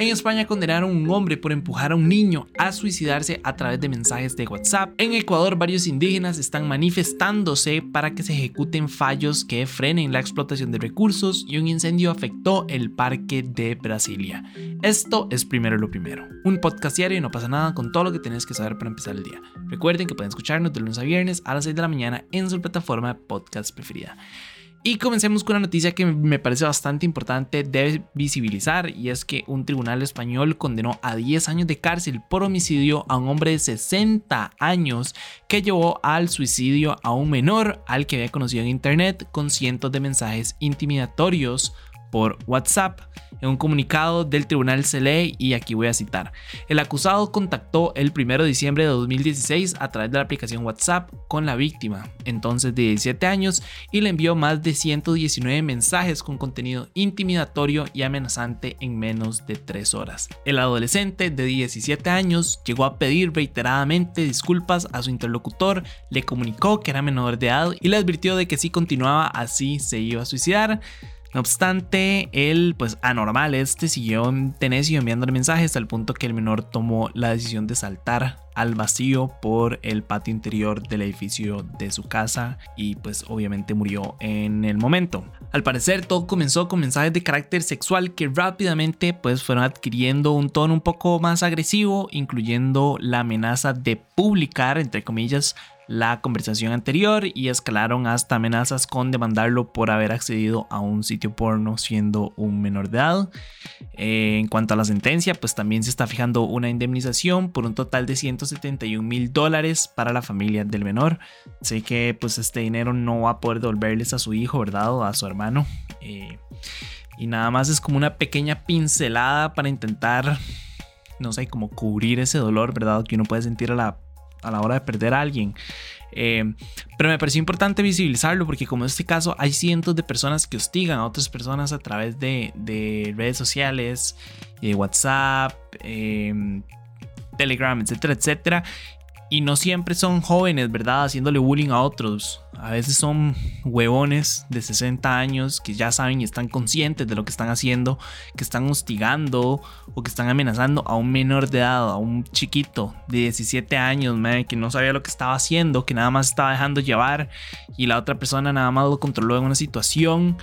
En España condenaron a un hombre por empujar a un niño a suicidarse a través de mensajes de WhatsApp. En Ecuador varios indígenas están manifestándose para que se ejecuten fallos que frenen la explotación de recursos y un incendio afectó el parque de Brasilia. Esto es primero lo primero. Un podcast diario y no pasa nada con todo lo que tienes que saber para empezar el día. Recuerden que pueden escucharnos de lunes a viernes a las 6 de la mañana en su plataforma podcast preferida. Y comencemos con una noticia que me parece bastante importante de visibilizar y es que un tribunal español condenó a 10 años de cárcel por homicidio a un hombre de 60 años que llevó al suicidio a un menor al que había conocido en internet con cientos de mensajes intimidatorios por WhatsApp. En un comunicado del tribunal se lee, y aquí voy a citar, el acusado contactó el 1 de diciembre de 2016 a través de la aplicación WhatsApp con la víctima, entonces de 17 años, y le envió más de 119 mensajes con contenido intimidatorio y amenazante en menos de 3 horas. El adolescente de 17 años llegó a pedir reiteradamente disculpas a su interlocutor, le comunicó que era menor de edad y le advirtió de que si continuaba así se iba a suicidar. No obstante, él, pues anormal, este siguió en tenecio enviándole mensajes al punto que el menor tomó la decisión de saltar al vacío por el patio interior del edificio de su casa y pues obviamente murió en el momento. Al parecer todo comenzó con mensajes de carácter sexual que rápidamente pues fueron adquiriendo un tono un poco más agresivo, incluyendo la amenaza de publicar entre comillas la conversación anterior y escalaron hasta amenazas con demandarlo por haber accedido a un sitio porno siendo un menor de edad. Eh, en cuanto a la sentencia, pues también se está fijando una indemnización por un total de 171 mil dólares para la familia del menor. Sé que pues este dinero no va a poder devolverles a su hijo, ¿verdad? O a su hermano. Eh, y nada más es como una pequeña pincelada para intentar, no sé, como cubrir ese dolor, ¿verdad? Que uno puede sentir a la a la hora de perder a alguien. Eh, pero me pareció importante visibilizarlo porque como en este caso hay cientos de personas que hostigan a otras personas a través de, redes sociales, de WhatsApp, eh, Telegram, etcétera, etcétera y no siempre son jóvenes, ¿verdad? Haciéndole bullying a otros. A veces son huevones de 60 años que ya saben y están conscientes de lo que están haciendo, que están hostigando o que están amenazando a un menor de edad, a un chiquito de 17 años, que no sabía lo que estaba haciendo, que nada más estaba dejando llevar y la otra persona nada más lo controló en una situación.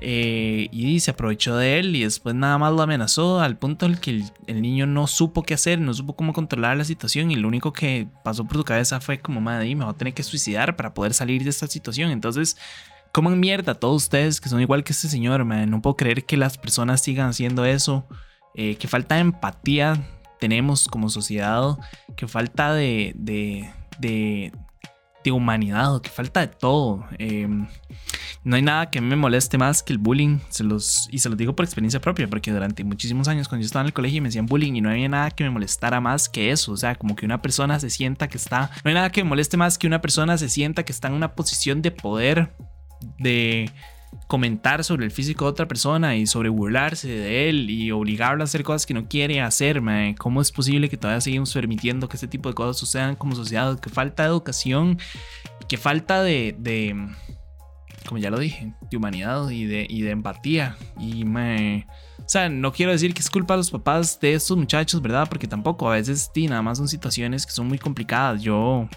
Eh, y se aprovechó de él y después nada más lo amenazó al punto en que el, niño no supo qué hacer, no supo cómo controlar la situación y lo único que pasó por su cabeza fue como, madre, me voy a tener que suicidar para poder salir de esta situación. Entonces, coman mierda todos ustedes que son igual que este señor, no puedo creer que las personas sigan haciendo eso, eh, que falta de empatía tenemos como sociedad, que falta de, de, humanidad, que falta de todo. Eh, no hay nada que me moleste más que el bullying, se los, y se los digo por experiencia propia, porque durante muchísimos años cuando yo estaba en el colegio me hacían bullying y no había nada que me molestara más que eso, o sea, como que una persona se sienta que está, no hay nada que me moleste más que una persona se sienta que está en una posición de poder, de comentar sobre el físico de otra persona y sobre burlarse de él y obligarlo a hacer cosas que no quiere hacer, ¿cómo es posible que todavía seguimos permitiendo que este tipo de cosas sucedan como sociedad? Que falta de educación, que falta de como ya lo dije, de humanidad y de, y de empatía. Y me... O sea, no quiero decir que es culpa de los papás de estos muchachos, ¿verdad? Porque tampoco, a veces, sí, nada más son situaciones que son muy complicadas. Yo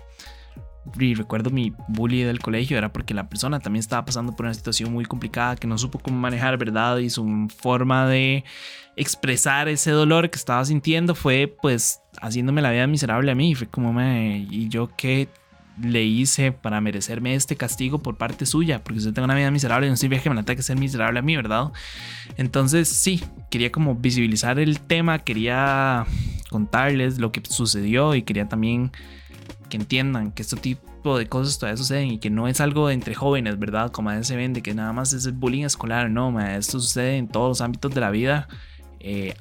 recuerdo mi bully del colegio, era porque la persona también estaba pasando por una situación muy complicada que no supo cómo manejar, ¿verdad? Y su forma de expresar ese dolor que estaba sintiendo fue pues haciéndome la vida miserable a mí. Fue como, me... ¿y yo qué le hice para merecerme este castigo por parte suya, porque usted tengo una vida miserable y no sirve que me la tenga que ser miserable a mí, ¿verdad? Entonces, sí, quería como visibilizar el tema, quería contarles lo que sucedió y quería también que entiendan que este tipo de cosas todavía suceden y que no es algo entre jóvenes, ¿verdad? Como a veces se vende, que nada más es el bullying escolar, no, esto sucede en todos los ámbitos de la vida eh,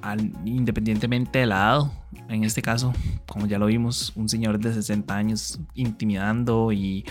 independientemente de la edad. En este caso, como ya lo vimos, un señor de 60 años intimidando y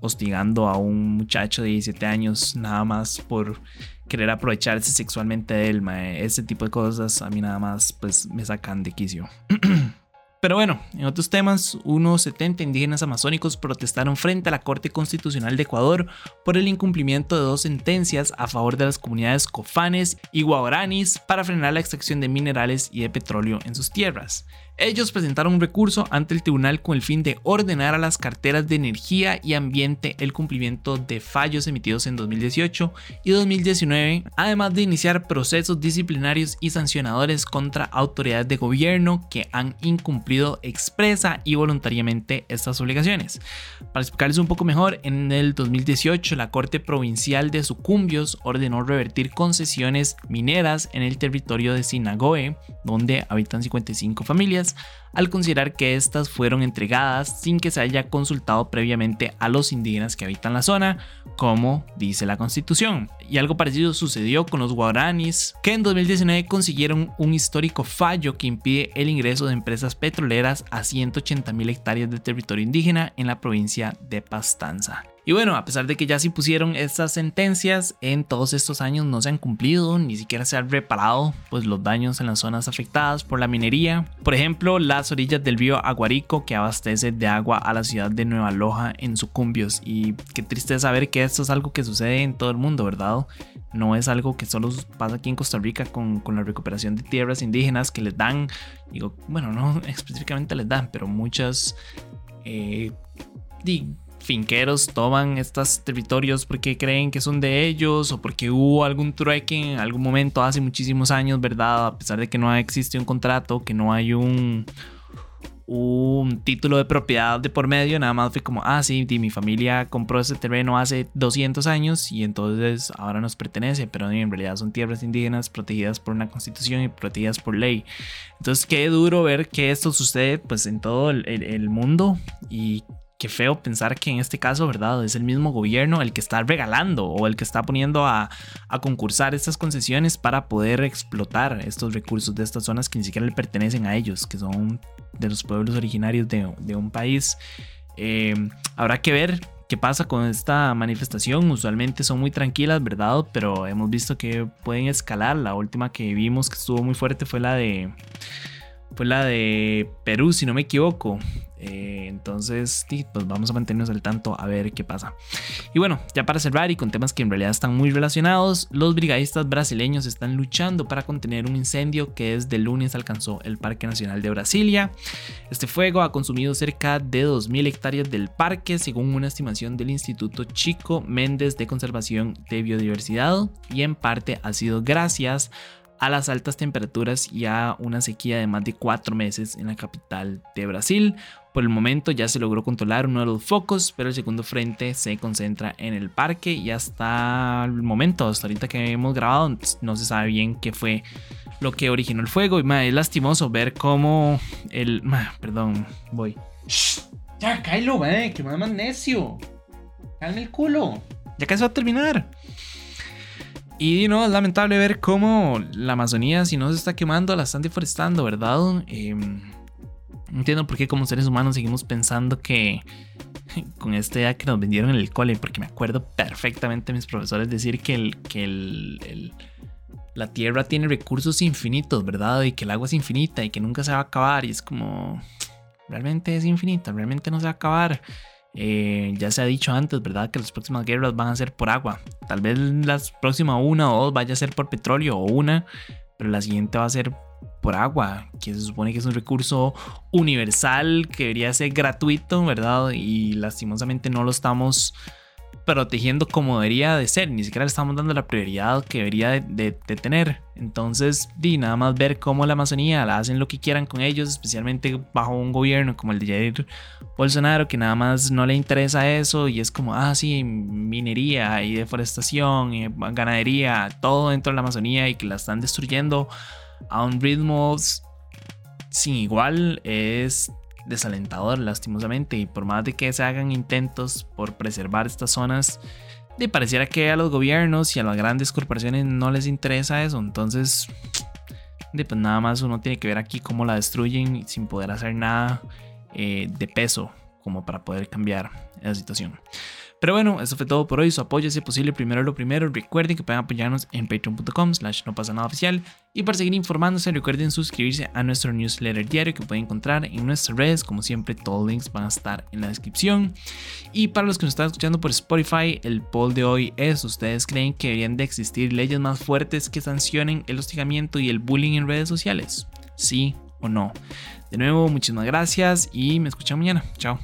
hostigando a un muchacho de 17 años nada más por querer aprovecharse sexualmente de él. Ese tipo de cosas a mí nada más pues me sacan de quicio. Pero bueno, en otros temas, unos 70 indígenas amazónicos protestaron frente a la Corte Constitucional de Ecuador por el incumplimiento de dos sentencias a favor de las comunidades cofanes y guaraníes para frenar la extracción de minerales y de petróleo en sus tierras. Ellos presentaron un recurso ante el tribunal con el fin de ordenar a las carteras de energía y ambiente el cumplimiento de fallos emitidos en 2018 y 2019, además de iniciar procesos disciplinarios y sancionadores contra autoridades de gobierno que han incumplido expresa y voluntariamente estas obligaciones. Para explicarles un poco mejor, en el 2018 la Corte Provincial de Sucumbios ordenó revertir concesiones mineras en el territorio de Sinagoe, donde habitan 55 familias al considerar que estas fueron entregadas sin que se haya consultado previamente a los indígenas que habitan la zona, como dice la constitución. Y algo parecido sucedió con los guaraníes, que en 2019 consiguieron un histórico fallo que impide el ingreso de empresas petroleras a 180 mil hectáreas de territorio indígena en la provincia de Pastanza. Y bueno, a pesar de que ya se pusieron estas sentencias, en todos estos años no se han cumplido, ni siquiera se han reparado pues, los daños en las zonas afectadas por la minería. Por ejemplo, las orillas del río Aguarico que abastece de agua a la ciudad de Nueva Loja en Sucumbios. Y qué triste saber que esto es algo que sucede en todo el mundo, ¿verdad? No es algo que solo pasa aquí en Costa Rica con, la recuperación de tierras indígenas que les dan, digo, bueno, no específicamente les dan, pero muchas... Eh, finqueros toman estos territorios porque creen que son de ellos o porque hubo algún trueque en algún momento hace muchísimos años, ¿verdad? A pesar de que no existe un contrato, que no hay un, un título de propiedad de por medio, nada más fue como, ah, sí, mi familia compró ese terreno hace 200 años y entonces ahora nos pertenece, pero en realidad son tierras indígenas protegidas por una constitución y protegidas por ley. Entonces, qué duro ver que esto sucede pues en todo el, el mundo y qué feo pensar que en este caso, ¿verdad? Es el mismo gobierno el que está regalando o el que está poniendo a, concursar estas concesiones para poder explotar estos recursos de estas zonas que ni siquiera le pertenecen a ellos, que son de los pueblos originarios de, un país. Eh, habrá que ver qué pasa con esta manifestación. Usualmente son muy tranquilas, ¿verdad? Pero hemos visto que pueden escalar. La última que vimos que estuvo muy fuerte fue la de fue la de Perú, si no me equivoco. Eh, entonces, pues vamos a mantenernos al tanto a ver qué pasa. Y bueno, ya para cerrar y con temas que en realidad están muy relacionados, los brigadistas brasileños están luchando para contener un incendio que desde lunes alcanzó el Parque Nacional de Brasilia. Este fuego ha consumido cerca de 2.000 hectáreas del parque, según una estimación del Instituto Chico Méndez de Conservación de Biodiversidad, y en parte ha sido gracias a las altas temperaturas y a una sequía de más de cuatro meses en la capital de Brasil. Por el momento ya se logró controlar uno de los focos, pero el segundo frente se concentra en el parque y hasta el momento, hasta ahorita que hemos grabado, no se sabe bien qué fue lo que originó el fuego. Y es lastimoso ver cómo el... perdón, voy. ya, Kylo, eh, que más necio. Calme el culo. Ya casi va a terminar. Y no, es lamentable ver cómo la Amazonía, si no se está quemando, la están deforestando, ¿verdad? Eh, entiendo por qué como seres humanos seguimos pensando que con esta idea que nos vendieron en el cole, porque me acuerdo perfectamente de mis profesores decir que, el, que el, la Tierra tiene recursos infinitos, ¿verdad? Y que el agua es infinita y que nunca se va a acabar. Y es como, realmente es infinita, realmente no se va a acabar. Eh, ya se ha dicho antes, ¿verdad? Que las próximas guerras van a ser por agua. Tal vez las próximas una o dos vaya a ser por petróleo o una, pero la siguiente va a ser por agua, que se supone que es un recurso universal que debería ser gratuito, ¿verdad? Y lastimosamente no lo estamos protegiendo como debería de ser, ni siquiera le estamos dando la prioridad que debería de, tener. Entonces, di nada más ver cómo la Amazonía la hacen lo que quieran con ellos, especialmente bajo un gobierno como el de Jair Bolsonaro, que nada más no le interesa eso y es como, ah, sí, minería y deforestación y ganadería, todo dentro de la Amazonía y que la están destruyendo a un ritmo sin igual es desalentador lastimosamente y por más de que se hagan intentos por preservar estas zonas de pareciera que a los gobiernos y a las grandes corporaciones no les interesa eso. Entonces de, pues nada más uno tiene que ver aquí cómo la destruyen sin poder hacer nada eh, de peso como para poder cambiar esa situación Pero bueno, eso fue todo por hoy. Su apoyo, si es posible, primero lo primero. Recuerden que pueden apoyarnos en patreon.com slash no pasa nada oficial. Y para seguir informándose, recuerden suscribirse a nuestro newsletter diario que pueden encontrar en nuestras redes. Como siempre, todos los links van a estar en la descripción. Y para los que nos están escuchando por Spotify, el poll de hoy es, ¿ustedes creen que deberían de existir leyes más fuertes que sancionen el hostigamiento y el bullying en redes sociales? ¿Sí o no? De nuevo, muchísimas gracias y me escuchan mañana. Chao.